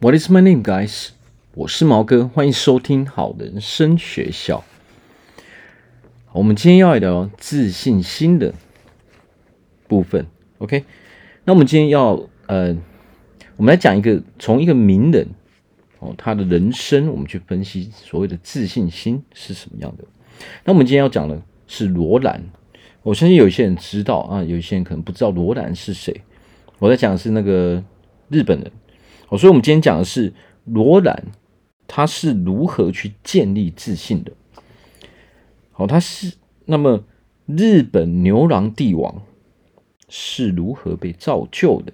What is my name, guys？我是毛哥，欢迎收听好人生学校。我们今天要来聊自信心的部分。OK，那我们今天要呃，我们来讲一个从一个名人哦，他的人生，我们去分析所谓的自信心是什么样的。那我们今天要讲的是罗兰。我相信有些人知道啊，有些人可能不知道罗兰是谁。我在讲的是那个日本人。哦，所以我们今天讲的是罗兰，他是如何去建立自信的。好，他是那么日本牛郎帝王是如何被造就的？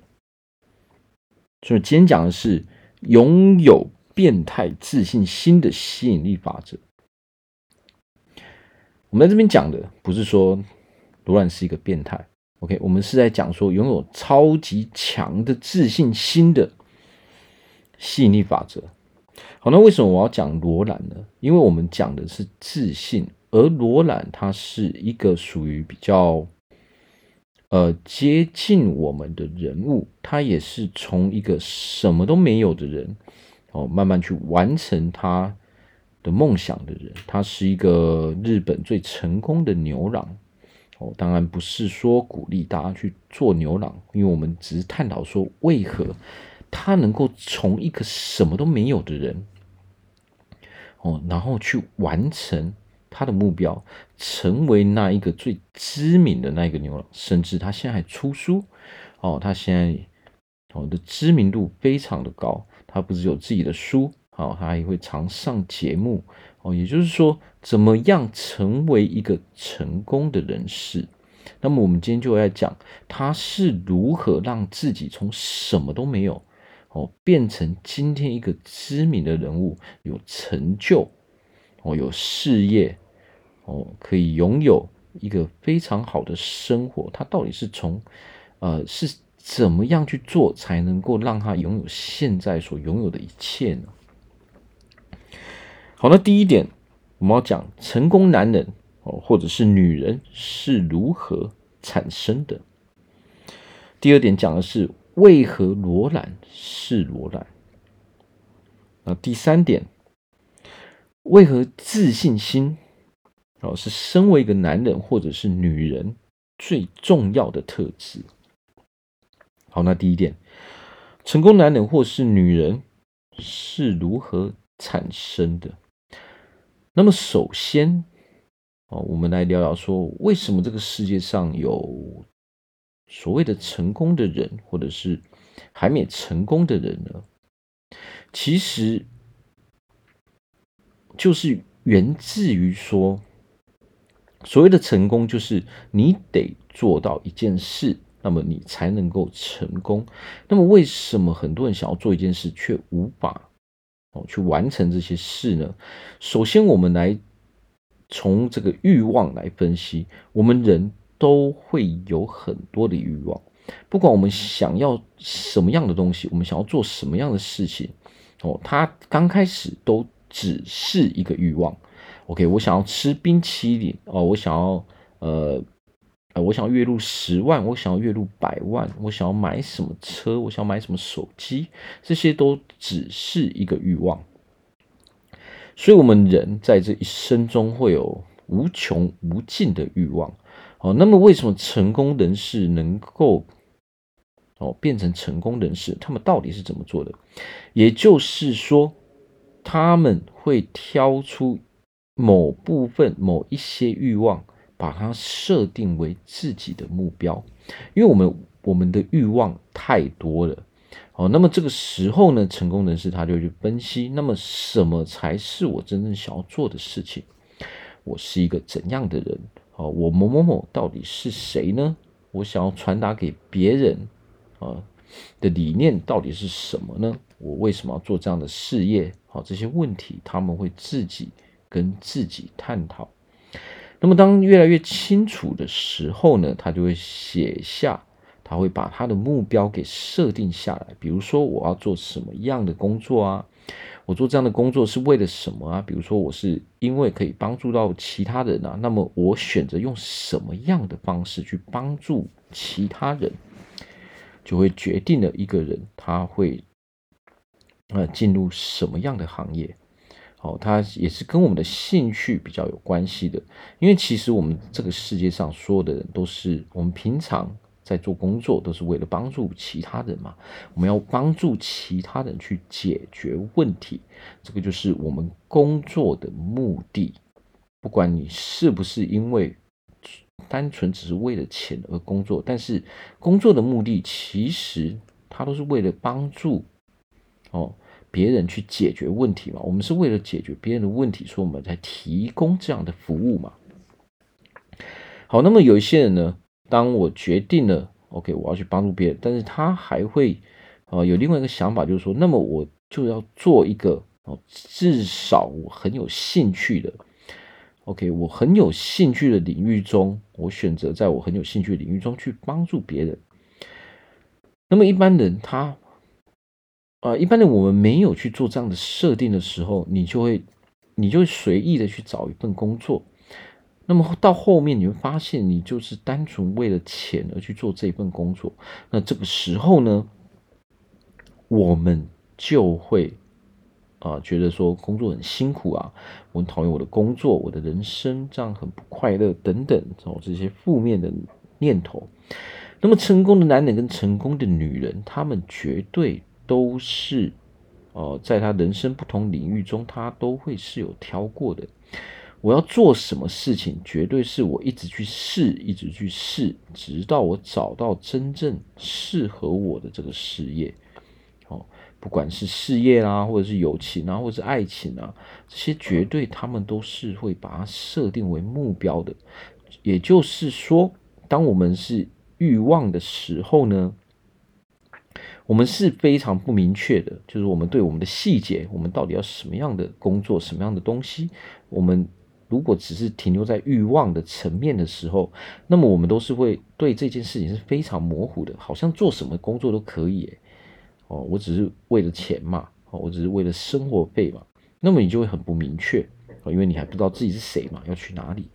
所以今天讲的是拥有变态自信心的吸引力法则。我们在这边讲的不是说罗兰是一个变态，OK？我们是在讲说拥有超级强的自信心的。吸引力法则。好，那为什么我要讲罗兰呢？因为我们讲的是自信，而罗兰他是一个属于比较呃接近我们的人物，他也是从一个什么都没有的人哦，慢慢去完成他的梦想的人。他是一个日本最成功的牛郎哦，当然不是说鼓励大家去做牛郎，因为我们只是探讨说为何。他能够从一个什么都没有的人，哦，然后去完成他的目标，成为那一个最知名的那一个牛郎，甚至他现在还出书，哦，他现在哦的知名度非常的高，他不只有自己的书，哦，他还会常上节目，哦，也就是说，怎么样成为一个成功的人士？那么我们今天就要讲他是如何让自己从什么都没有。哦，变成今天一个知名的人物，有成就，哦，有事业，哦，可以拥有一个非常好的生活。他到底是从，呃，是怎么样去做，才能够让他拥有现在所拥有的一切呢？好，那第一点，我们要讲成功男人哦，或者是女人是如何产生的。第二点讲的是。为何罗兰是罗兰？那，第三点，为何自信心哦是身为一个男人或者是女人最重要的特质？好，那第一点，成功男人或是女人是如何产生的？那么首先，哦，我们来聊聊说，为什么这个世界上有？所谓的成功的人，或者是还没成功的人呢，其实就是源自于说，所谓的成功，就是你得做到一件事，那么你才能够成功。那么为什么很多人想要做一件事，却无法哦去完成这些事呢？首先，我们来从这个欲望来分析，我们人。都会有很多的欲望，不管我们想要什么样的东西，我们想要做什么样的事情，哦，它刚开始都只是一个欲望。OK，我想要吃冰淇淋哦，我想要呃呃，我想要月入十万，我想要月入百万，我想要买什么车，我想买什么手机，这些都只是一个欲望。所以，我们人在这一生中会有无穷无尽的欲望。哦，那么为什么成功人士能够哦变成成功人士？他们到底是怎么做的？也就是说，他们会挑出某部分、某一些欲望，把它设定为自己的目标。因为我们我们的欲望太多了。哦，那么这个时候呢，成功人士他就去分析，那么什么才是我真正想要做的事情？我是一个怎样的人？哦，我某某某到底是谁呢？我想要传达给别人啊的理念到底是什么呢？我为什么要做这样的事业？好，这些问题他们会自己跟自己探讨。那么当越来越清楚的时候呢，他就会写下，他会把他的目标给设定下来。比如说，我要做什么样的工作啊？我做这样的工作是为了什么啊？比如说，我是因为可以帮助到其他人啊，那么我选择用什么样的方式去帮助其他人，就会决定了一个人他会呃进入什么样的行业。哦，它也是跟我们的兴趣比较有关系的，因为其实我们这个世界上所有的人都是我们平常在做工作，都是为了帮助其他人嘛。我们要帮助其他人去解决问题，这个就是我们工作的目的。不管你是不是因为单纯只是为了钱而工作，但是工作的目的其实它都是为了帮助哦。别人去解决问题嘛，我们是为了解决别人的问题，所以我们才提供这样的服务嘛。好，那么有一些人呢，当我决定了，OK，我要去帮助别人，但是他还会啊、呃、有另外一个想法，就是说，那么我就要做一个哦，至少我很有兴趣的，OK，我很有兴趣的领域中，我选择在我很有兴趣领域中去帮助别人。那么一般人他。啊，一般的我们没有去做这样的设定的时候，你就会，你就随意的去找一份工作。那么到后面你会发现，你就是单纯为了钱而去做这份工作。那这个时候呢，我们就会啊觉得说工作很辛苦啊，我讨厌我的工作，我的人生这样很不快乐等等哦，这些负面的念头。那么成功的男人跟成功的女人，他们绝对。都是，哦，在他人生不同领域中，他都会是有挑过的。我要做什么事情，绝对是我一直去试，一直去试，直到我找到真正适合我的这个事业。哦，不管是事业啦，或者是友情啊，或者是爱情啊，这些绝对他们都是会把它设定为目标的。也就是说，当我们是欲望的时候呢，我们是非常不明确的，就是我们对我们的细节，我们到底要什么样的工作，什么样的东西？我们如果只是停留在欲望的层面的时候，那么我们都是会对这件事情是非常模糊的，好像做什么工作都可以，哦，我只是为了钱嘛，哦，我只是为了生活费嘛，那么你就会很不明确，因为你还不知道自己是谁嘛，要去哪里。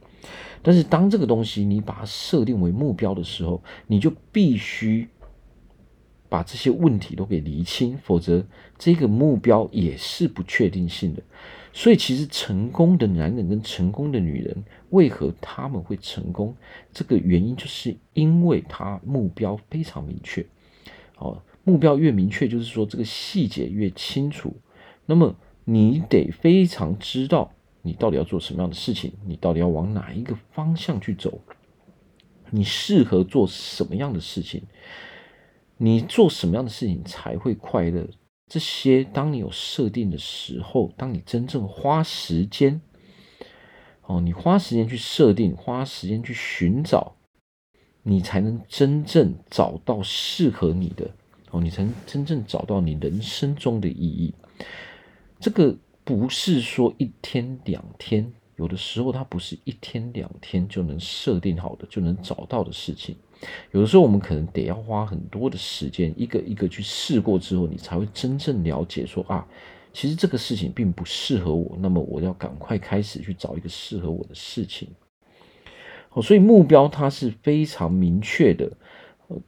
但是当这个东西你把它设定为目标的时候，你就必须。把这些问题都给厘清，否则这个目标也是不确定性的。所以，其实成功的男人跟成功的女人，为何他们会成功？这个原因就是因为他目标非常明确。哦，目标越明确，就是说这个细节越清楚。那么，你得非常知道你到底要做什么样的事情，你到底要往哪一个方向去走，你适合做什么样的事情。你做什么样的事情才会快乐？这些当你有设定的时候，当你真正花时间，哦，你花时间去设定，花时间去寻找，你才能真正找到适合你的哦，你才能真正找到你人生中的意义。这个不是说一天两天，有的时候它不是一天两天就能设定好的，就能找到的事情。有的时候，我们可能得要花很多的时间，一个一个去试过之后，你才会真正了解说啊，其实这个事情并不适合我，那么我要赶快开始去找一个适合我的事情。哦，所以目标它是非常明确的，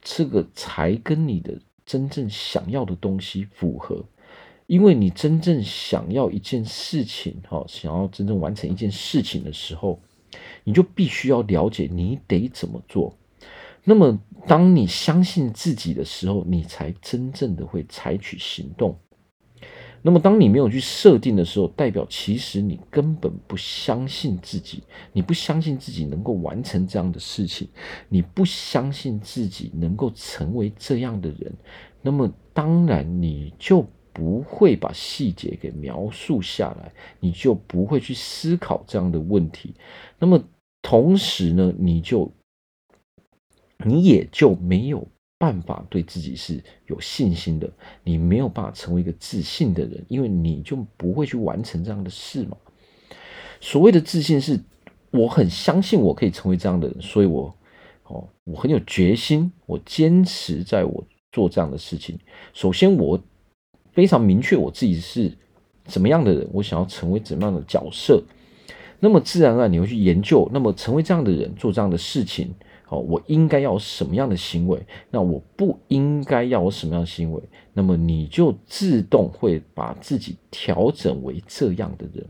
这个才跟你的真正想要的东西符合。因为你真正想要一件事情，哈，想要真正完成一件事情的时候，你就必须要了解你得怎么做。那么，当你相信自己的时候，你才真正的会采取行动。那么，当你没有去设定的时候，代表其实你根本不相信自己，你不相信自己能够完成这样的事情，你不相信自己能够成为这样的人。那么，当然你就不会把细节给描述下来，你就不会去思考这样的问题。那么，同时呢，你就。你也就没有办法对自己是有信心的，你没有办法成为一个自信的人，因为你就不会去完成这样的事嘛。所谓的自信是，我很相信我可以成为这样的人，所以我哦，我很有决心，我坚持在我做这样的事情。首先，我非常明确我自己是怎么样的人，我想要成为怎么样的角色，那么自然而然你会去研究，那么成为这样的人，做这样的事情。哦，我应该要什么样的行为？那我不应该要什么样的行为？那么你就自动会把自己调整为这样的人。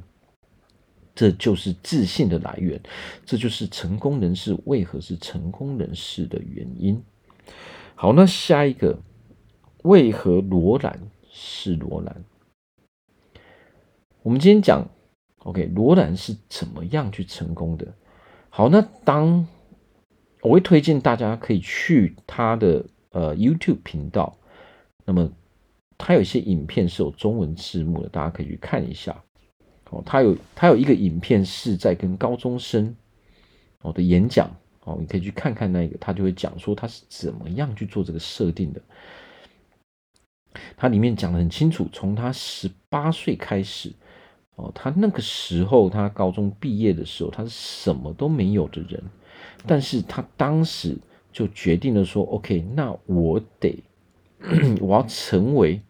这就是自信的来源，这就是成功人士为何是成功人士的原因。好，那下一个，为何罗兰是罗兰？我们今天讲，OK，罗兰是怎么样去成功的？好，那当我会推荐大家可以去他的呃 YouTube 频道，那么他有一些影片是有中文字幕的，大家可以去看一下。哦，他有他有一个影片是在跟高中生哦的演讲哦，你可以去看看那个，他就会讲说他是怎么样去做这个设定的。他里面讲的很清楚，从他十八岁开始。哦，他那个时候，他高中毕业的时候，他是什么都没有的人，但是他当时就决定了说，OK，那我得，我要成为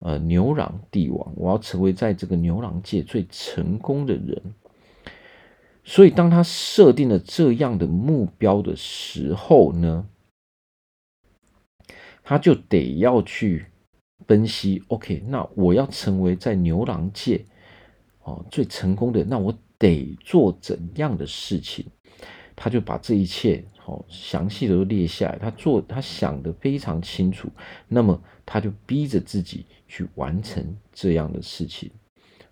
呃牛郎帝王，我要成为在这个牛郎界最成功的人。所以，当他设定了这样的目标的时候呢，他就得要去分析，OK，那我要成为在牛郎界。哦，最成功的，那我得做怎样的事情？他就把这一切好详细的都列下来，他做他想得非常清楚，那么他就逼着自己去完成这样的事情。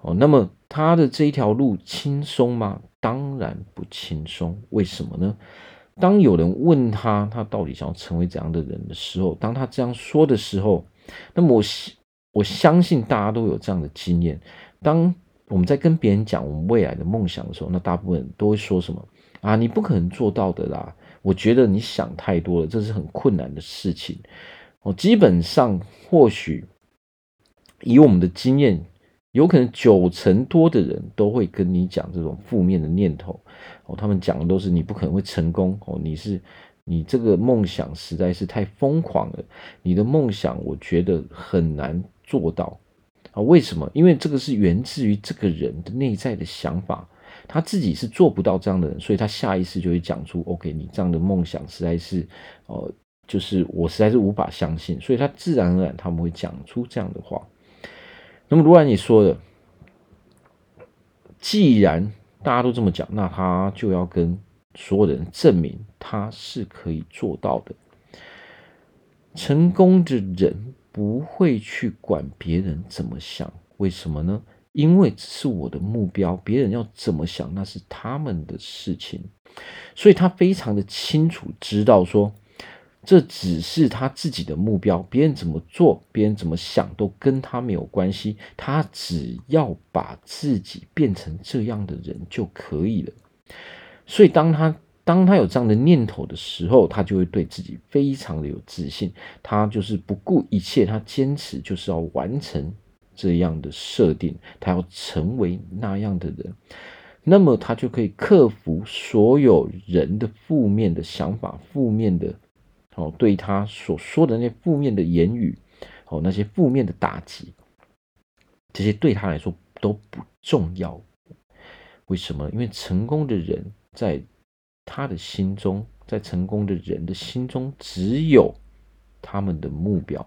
哦，那么他的这一条路轻松吗？当然不轻松。为什么呢？当有人问他，他到底想要成为怎样的人的时候，当他这样说的时候，那么我我相信大家都有这样的经验，当。我们在跟别人讲我们未来的梦想的时候，那大部分人都会说什么啊？你不可能做到的啦！我觉得你想太多了，这是很困难的事情。哦，基本上或许以我们的经验，有可能九成多的人都会跟你讲这种负面的念头。哦，他们讲的都是你不可能会成功。哦，你是你这个梦想实在是太疯狂了，你的梦想我觉得很难做到。啊，为什么？因为这个是源自于这个人的内在的想法，他自己是做不到这样的人，所以他下意识就会讲出 “OK”，你这样的梦想实在是，呃，就是我实在是无法相信，所以他自然而然他们会讲出这样的话。那么，如果你说的，既然大家都这么讲，那他就要跟所有的人证明他是可以做到的，成功的人。不会去管别人怎么想，为什么呢？因为这是我的目标，别人要怎么想那是他们的事情。所以他非常的清楚知道说，这只是他自己的目标，别人怎么做，别人怎么想都跟他没有关系。他只要把自己变成这样的人就可以了。所以当他。当他有这样的念头的时候，他就会对自己非常的有自信。他就是不顾一切，他坚持就是要完成这样的设定，他要成为那样的人。那么他就可以克服所有人的负面的想法、负面的哦，对他所说的那些负面的言语，哦，那些负面的打击，这些对他来说都不重要。为什么？因为成功的人在。他的心中，在成功的人的心中，只有他们的目标，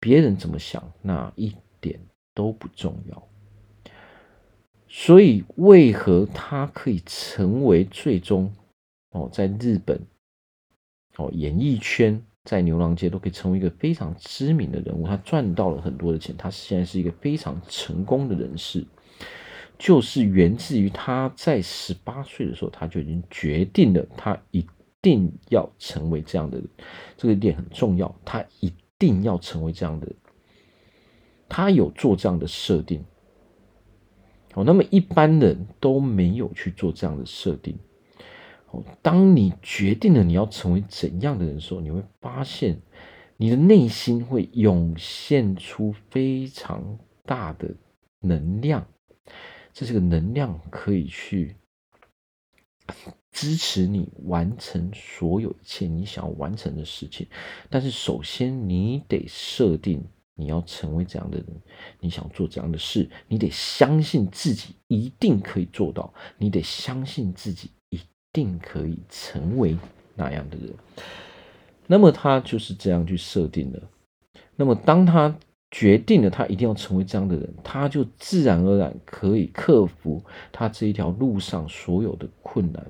别人怎么想，那一点都不重要。所以，为何他可以成为最终哦，在日本哦，演艺圈，在牛郎街都可以成为一个非常知名的人物，他赚到了很多的钱，他现在是一个非常成功的人士。就是源自于他在十八岁的时候，他就已经决定了，他一定要成为这样的人。这个点很重要，他一定要成为这样的。他有做这样的设定。哦，那么一般人都没有去做这样的设定。哦，当你决定了你要成为怎样的人的时候，你会发现你的内心会涌现出非常大的能量。这是个能量，可以去支持你完成所有一切你想要完成的事情。但是，首先你得设定你要成为怎样的人，你想做怎样的事，你得相信自己一定可以做到，你得相信自己一定可以成为那样的人。那么他就是这样去设定的。那么当他决定了他一定要成为这样的人，他就自然而然可以克服他这一条路上所有的困难。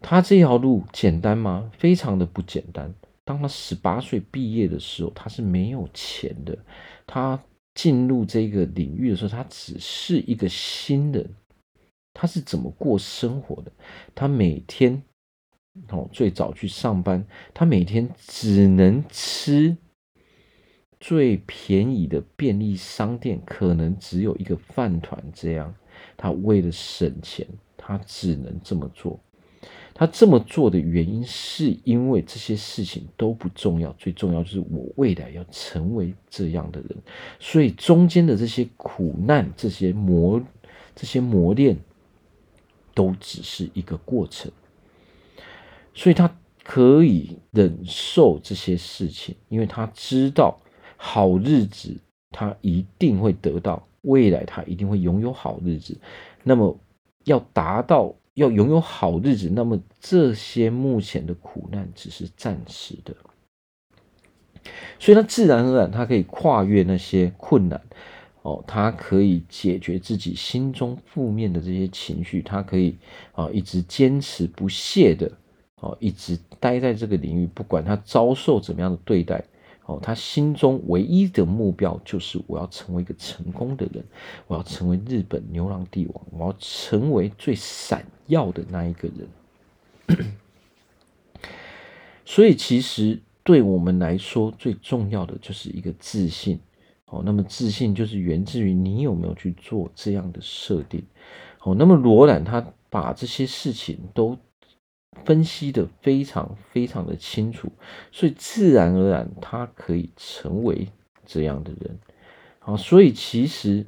他这条路简单吗？非常的不简单。当他十八岁毕业的时候，他是没有钱的。他进入这个领域的时候，他只是一个新人。他是怎么过生活的？他每天哦，最早去上班，他每天只能吃最便宜的便利商店，可能只有一个饭团这样。他为了省钱，他只能这么做。他这么做的原因，是因为这些事情都不重要，最重要就是我未来要成为这样的人。所以中间的这些苦难、这些磨、这些磨练，都只是一个过程。所以他可以忍受这些事情，因为他知道好日子他一定会得到，未来他一定会拥有好日子。那么要达到。要拥有好日子，那么这些目前的苦难只是暂时的，所以他自然而然，他可以跨越那些困难，哦，他可以解决自己心中负面的这些情绪，他可以啊一直坚持不懈的，哦，一直待在这个领域，不管他遭受怎么样的对待。哦，他心中唯一的目标就是我要成为一个成功的人，我要成为日本牛郎帝王，我要成为最闪耀的那一个人。所以，其实对我们来说，最重要的就是一个自信。哦，那么自信就是源自于你有没有去做这样的设定。哦，那么罗兰他把这些事情都。分析的非常非常的清楚，所以自然而然他可以成为这样的人。好，所以其实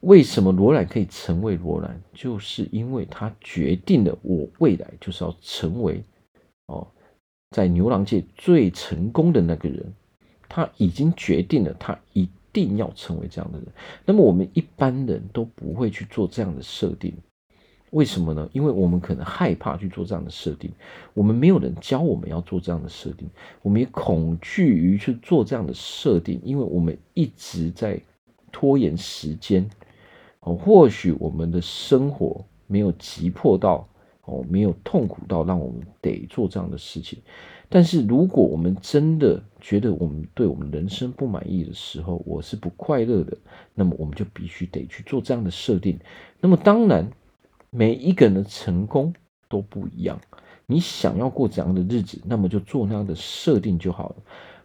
为什么罗兰可以成为罗兰，就是因为他决定了我未来就是要成为哦，在牛郎界最成功的那个人。他已经决定了，他一定要成为这样的人。那么我们一般人都不会去做这样的设定。为什么呢？因为我们可能害怕去做这样的设定，我们没有人教我们要做这样的设定，我们也恐惧于去做这样的设定，因为我们一直在拖延时间。哦，或许我们的生活没有急迫到，哦，没有痛苦到让我们得做这样的事情。但是如果我们真的觉得我们对我们人生不满意的时候，我是不快乐的，那么我们就必须得去做这样的设定。那么当然。每一个人的成功都不一样，你想要过怎样的日子，那么就做那样的设定就好了。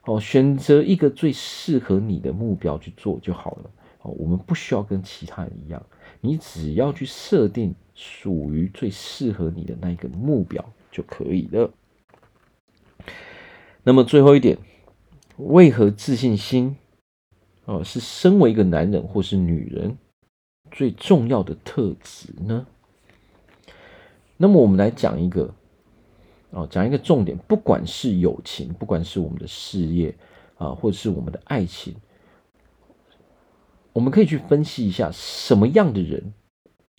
哦，选择一个最适合你的目标去做就好了。哦，我们不需要跟其他人一样，你只要去设定属于最适合你的那一个目标就可以了。那么最后一点，为何自信心哦是身为一个男人或是女人最重要的特质呢？那么我们来讲一个，哦，讲一个重点，不管是友情，不管是我们的事业啊，或者是我们的爱情，我们可以去分析一下什么样的人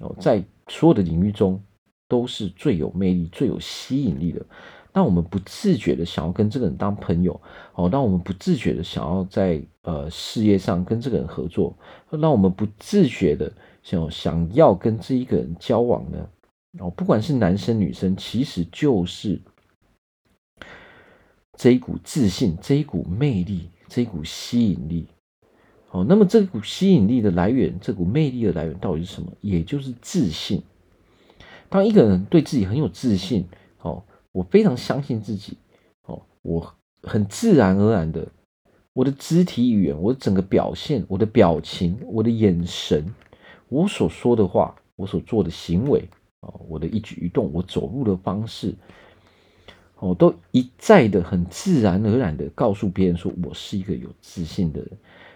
哦，在所有的领域中都是最有魅力、最有吸引力的。当我们不自觉的想要跟这个人当朋友，哦，当我们不自觉的想要在呃事业上跟这个人合作，让我们不自觉的想想要跟这一个人交往呢？哦，不管是男生女生，其实就是这一股自信、这一股魅力、这一股吸引力。哦，那么这股吸引力的来源、这股魅力的来源到底是什么？也就是自信。当一个人对自己很有自信，哦，我非常相信自己，哦，我很自然而然的，我的肢体语言、我的整个表现、我的表情、我的眼神、我所说的话、我所做的行为。哦，我的一举一动，我走路的方式，哦，都一再的很自然而然的告诉别人说我是一个有自信的人。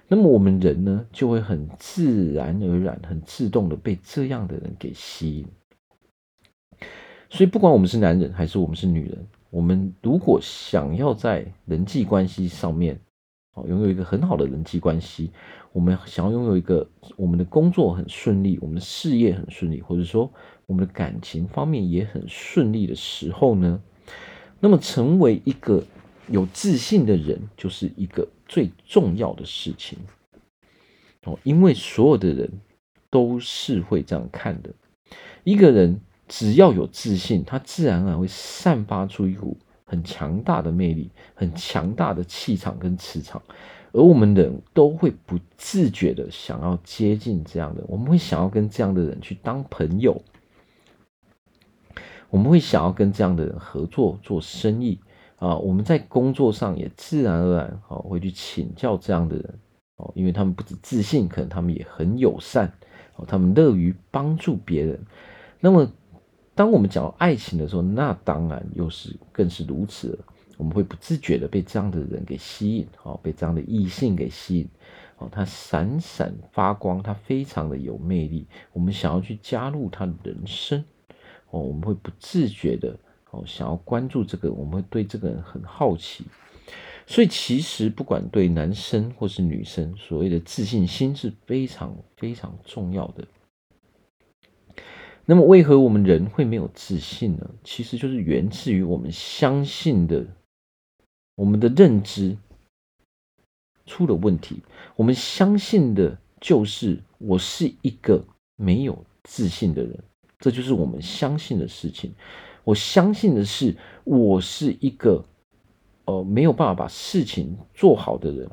那么我们人呢，就会很自然而然、很自动的被这样的人给吸引。所以，不管我们是男人还是我们是女人，我们如果想要在人际关系上面哦，拥有一个很好的人际关系，我们想要拥有一个我们的工作很顺利，我们的事业很顺利，或者说我们的感情方面也很顺利的时候呢，那么成为一个有自信的人，就是一个最重要的事情。哦，因为所有的人都是会这样看的，一个人只要有自信，他自然而然会散发出一股。很强大的魅力，很强大的气场跟磁场，而我们人都会不自觉的想要接近这样的，我们会想要跟这样的人去当朋友，我们会想要跟这样的人合作做生意啊，我们在工作上也自然而然啊会去请教这样的人哦，因为他们不止自信，可能他们也很友善哦，他们乐于帮助别人，那么。当我们讲到爱情的时候，那当然又是更是如此了。我们会不自觉的被这样的人给吸引，哦，被这样的异性给吸引，哦，他闪闪发光，他非常的有魅力。我们想要去加入他的人生，哦，我们会不自觉的，哦，想要关注这个，我们会对这个人很好奇。所以，其实不管对男生或是女生，所谓的自信心是非常非常重要的。那么，为何我们人会没有自信呢？其实就是源自于我们相信的，我们的认知出了问题。我们相信的就是我是一个没有自信的人，这就是我们相信的事情。我相信的是我是一个呃没有办法把事情做好的人。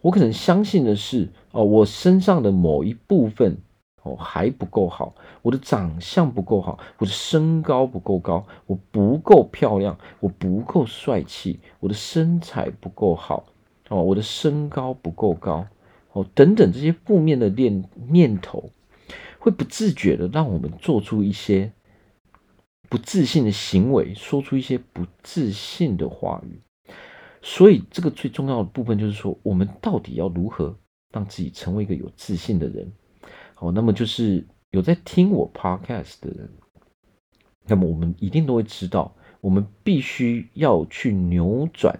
我可能相信的是哦、我身上的某一部分。哦，还不够好，我的长相不够好，我的身高不够高，我不够漂亮，我不够帅气，我的身材不够好，哦，我的身高不够高，哦，等等这些负面的念念头，会不自觉的让我们做出一些不自信的行为，说出一些不自信的话语。所以，这个最重要的部分就是说，我们到底要如何让自己成为一个有自信的人？好，那么就是有在听我 podcast 的人，那么我们一定都会知道，我们必须要去扭转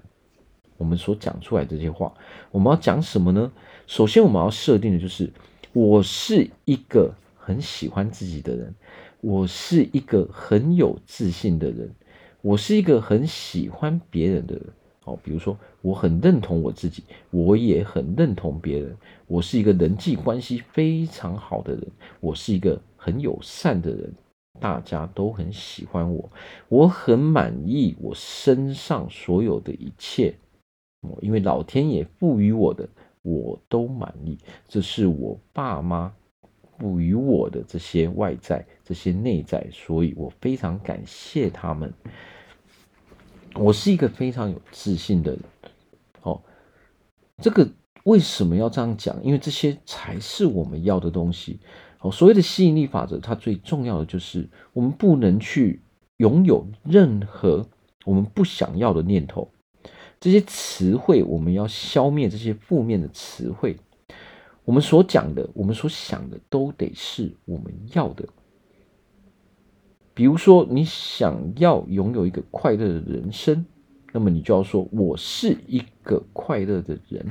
我们所讲出来这些话。我们要讲什么呢？首先，我们要设定的就是，我是一个很喜欢自己的人，我是一个很有自信的人，我是一个很喜欢别人的人。哦，比如说，我很认同我自己，我也很认同别人。我是一个人际关系非常好的人，我是一个很友善的人，大家都很喜欢我。我很满意我身上所有的一切，哦因为老天爷赋予我的，我都满意。这是我爸妈赋予我的这些外在、这些内在，所以我非常感谢他们。我是一个非常有自信的人，哦，这个为什么要这样讲？因为这些才是我们要的东西。哦，所谓的吸引力法则，它最重要的就是我们不能去拥有任何我们不想要的念头。这些词汇，我们要消灭这些负面的词汇。我们所讲的，我们所想的，都得是我们要的。比如说，你想要拥有一个快乐的人生，那么你就要说：“我是一个快乐的人。”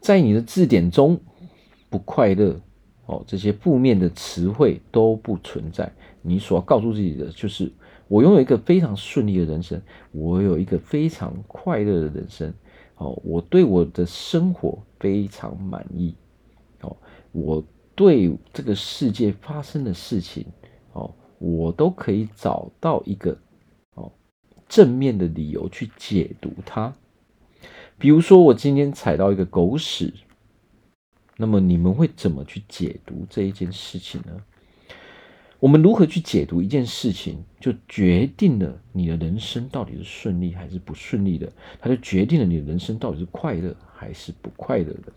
在你的字典中，不快乐哦，这些负面的词汇都不存在。你所要告诉自己的就是：“我拥有一个非常顺利的人生，我有一个非常快乐的人生。哦，我对我的生活非常满意。哦，我。”对这个世界发生的事情，哦，我都可以找到一个哦正面的理由去解读它。比如说，我今天踩到一个狗屎，那么你们会怎么去解读这一件事情呢？我们如何去解读一件事情，就决定了你的人生到底是顺利还是不顺利的，它就决定了你的人生到底是快乐还是不快乐的。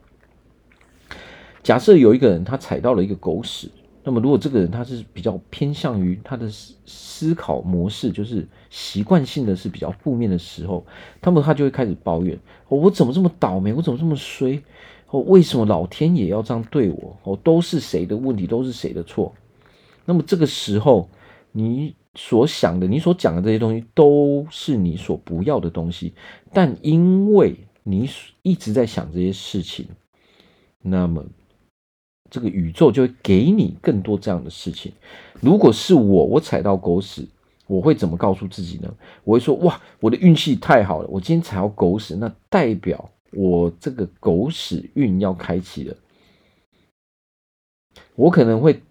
假设有一个人他踩到了一个狗屎，那么如果这个人他是比较偏向于他的思考模式，就是习惯性的是比较负面的时候，那么他就会开始抱怨：我怎么这么倒霉？我怎么这么衰？哦，为什么老天爷要这样对我？哦，都是谁的问题？都是谁的错？那么这个时候，你所想的、你所讲的这些东西都是你所不要的东西，但因为你一直在想这些事情，那么这个宇宙就会给你更多这样的事情。如果是我，我踩到狗屎，我会怎么告诉自己呢？我会说：哇，我的运气太好了，我今天踩到狗屎，那代表我这个狗屎运要开启了。我可能会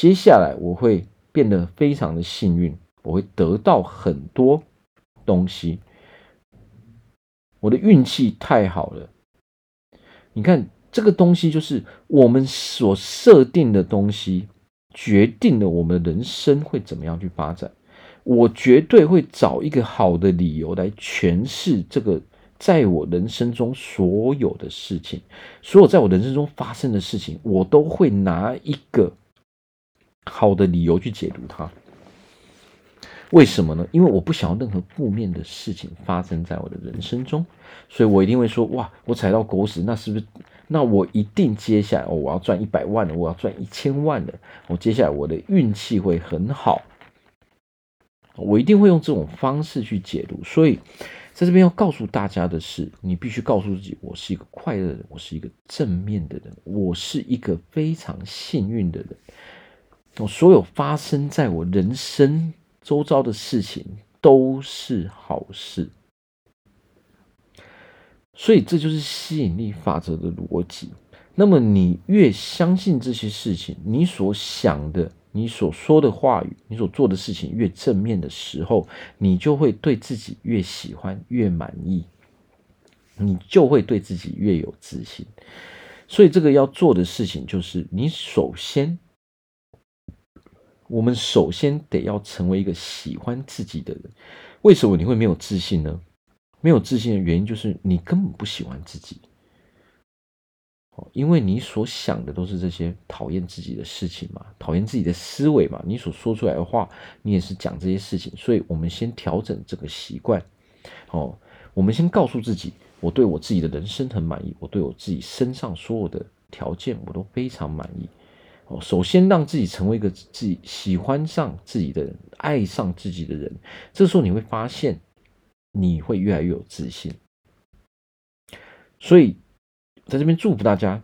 接下来我会。变得非常的幸运，我会得到很多东西。我的运气太好了，你看这个东西就是我们所设定的东西，决定了我们人生会怎么样去发展。我绝对会找一个好的理由来诠释这个在我人生中所有的事情，所有在我人生中发生的事情，我都会拿一个。好的理由去解读它，为什么呢？因为我不想要任何负面的事情发生在我的人生中，所以我一定会说：哇，我踩到狗屎，那是不是？那我一定接下来哦，我要赚一百万了，我要赚一千万了，我接下来我的运气会很好，我一定会用这种方式去解读。所以，在这边要告诉大家的是，你必须告诉自己：我是一个快乐的人，我是一个正面的人，我是一个非常幸运的人。我所有发生在我人生周遭的事情都是好事，所以这就是吸引力法则的逻辑。那么，你越相信这些事情，你所想的、你所说的话语、你所做的事情越正面的时候，你就会对自己越喜欢、越满意，你就会对自己越有自信。所以，这个要做的事情就是，你首先。我们首先得要成为一个喜欢自己的人。为什么你会没有自信呢？没有自信的原因就是你根本不喜欢自己。因为你所想的都是这些讨厌自己的事情嘛，讨厌自己的思维嘛，你所说出来的话，你也是讲这些事情。所以，我们先调整这个习惯。哦，我们先告诉自己，我对我自己的人生很满意，我对我自己身上所有的条件我都非常满意。首先让自己成为一个自己喜欢上自己的人，爱上自己的人。这时候你会发现，你会越来越有自信。所以，在这边祝福大家，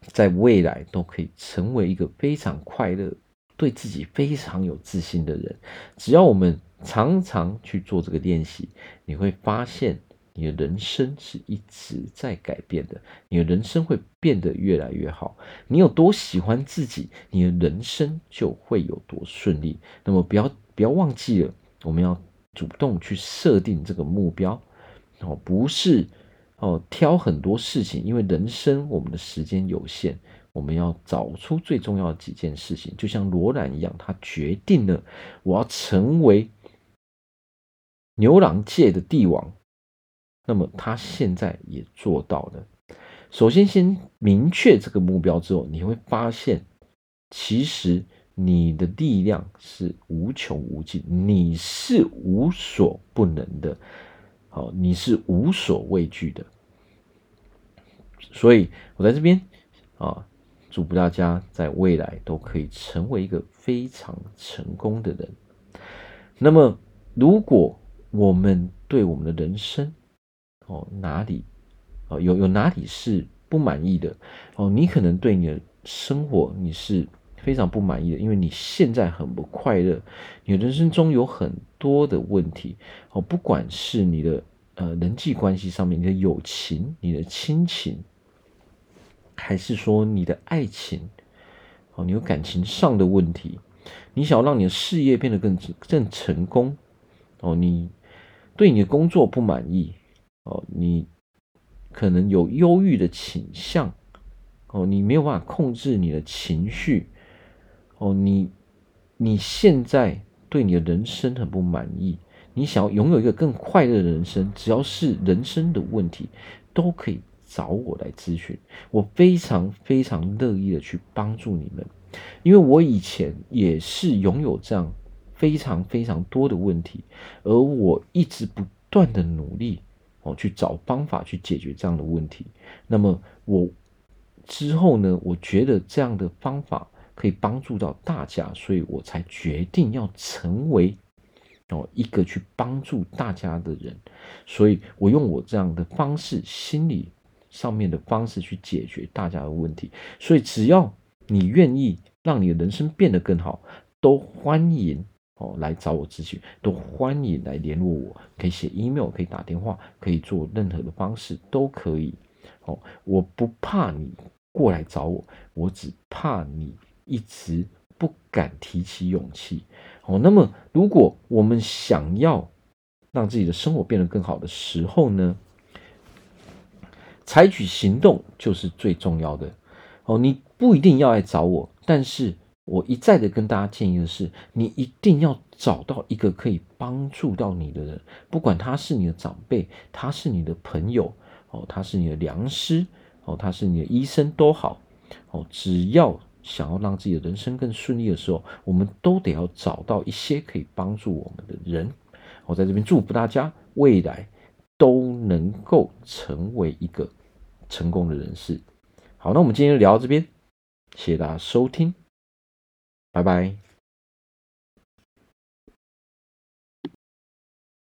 在未来都可以成为一个非常快乐、对自己非常有自信的人。只要我们常常去做这个练习，你会发现。你的人生是一直在改变的，你的人生会变得越来越好。你有多喜欢自己，你的人生就会有多顺利。那么，不要不要忘记了，我们要主动去设定这个目标哦，不是哦挑很多事情，因为人生我们的时间有限，我们要找出最重要的几件事情。就像罗兰一样，他决定了我要成为牛郎界的帝王。那么他现在也做到了。首先，先明确这个目标之后，你会发现，其实你的力量是无穷无尽，你是无所不能的，好，你是无所畏惧的。所以我在这边啊，祝福大家在未来都可以成为一个非常成功的人。那么，如果我们对我们的人生，哦，哪里哦，有有哪里是不满意的哦？你可能对你的生活你是非常不满意的，因为你现在很不快乐，你的人生中有很多的问题哦，不管是你的呃人际关系上面，你的友情、你的亲情，还是说你的爱情哦，你有感情上的问题，你想要让你的事业变得更更成功哦，你对你的工作不满意。哦，你可能有忧郁的倾向，哦，你没有办法控制你的情绪，哦，你你现在对你的人生很不满意，你想要拥有一个更快乐的人生，只要是人生的问题，都可以找我来咨询，我非常非常乐意的去帮助你们，因为我以前也是拥有这样非常非常多的问题，而我一直不断的努力。哦，去找方法去解决这样的问题。那么我之后呢，我觉得这样的方法可以帮助到大家，所以我才决定要成为哦一个去帮助大家的人。所以我用我这样的方式，心理上面的方式去解决大家的问题。所以只要你愿意让你的人生变得更好，都欢迎哦来找我咨询，都欢迎来联络我。可以写 email，可以打电话，可以做任何的方式都可以。哦，我不怕你过来找我，我只怕你一直不敢提起勇气。哦，那么如果我们想要让自己的生活变得更好的时候呢，采取行动就是最重要的。哦，你不一定要来找我，但是我一再的跟大家建议的是，你一定要找到一个可以帮助到你的人，不管他是你的长辈，他是你的朋友。哦，他是你的良师，哦，他是你的医生都好，哦，只要想要让自己的人生更顺利的时候，我们都得要找到一些可以帮助我们的人。我在这边祝福大家未来都能够成为一个成功的人士。好，那我们今天就聊到这边，谢谢大家收听，拜拜。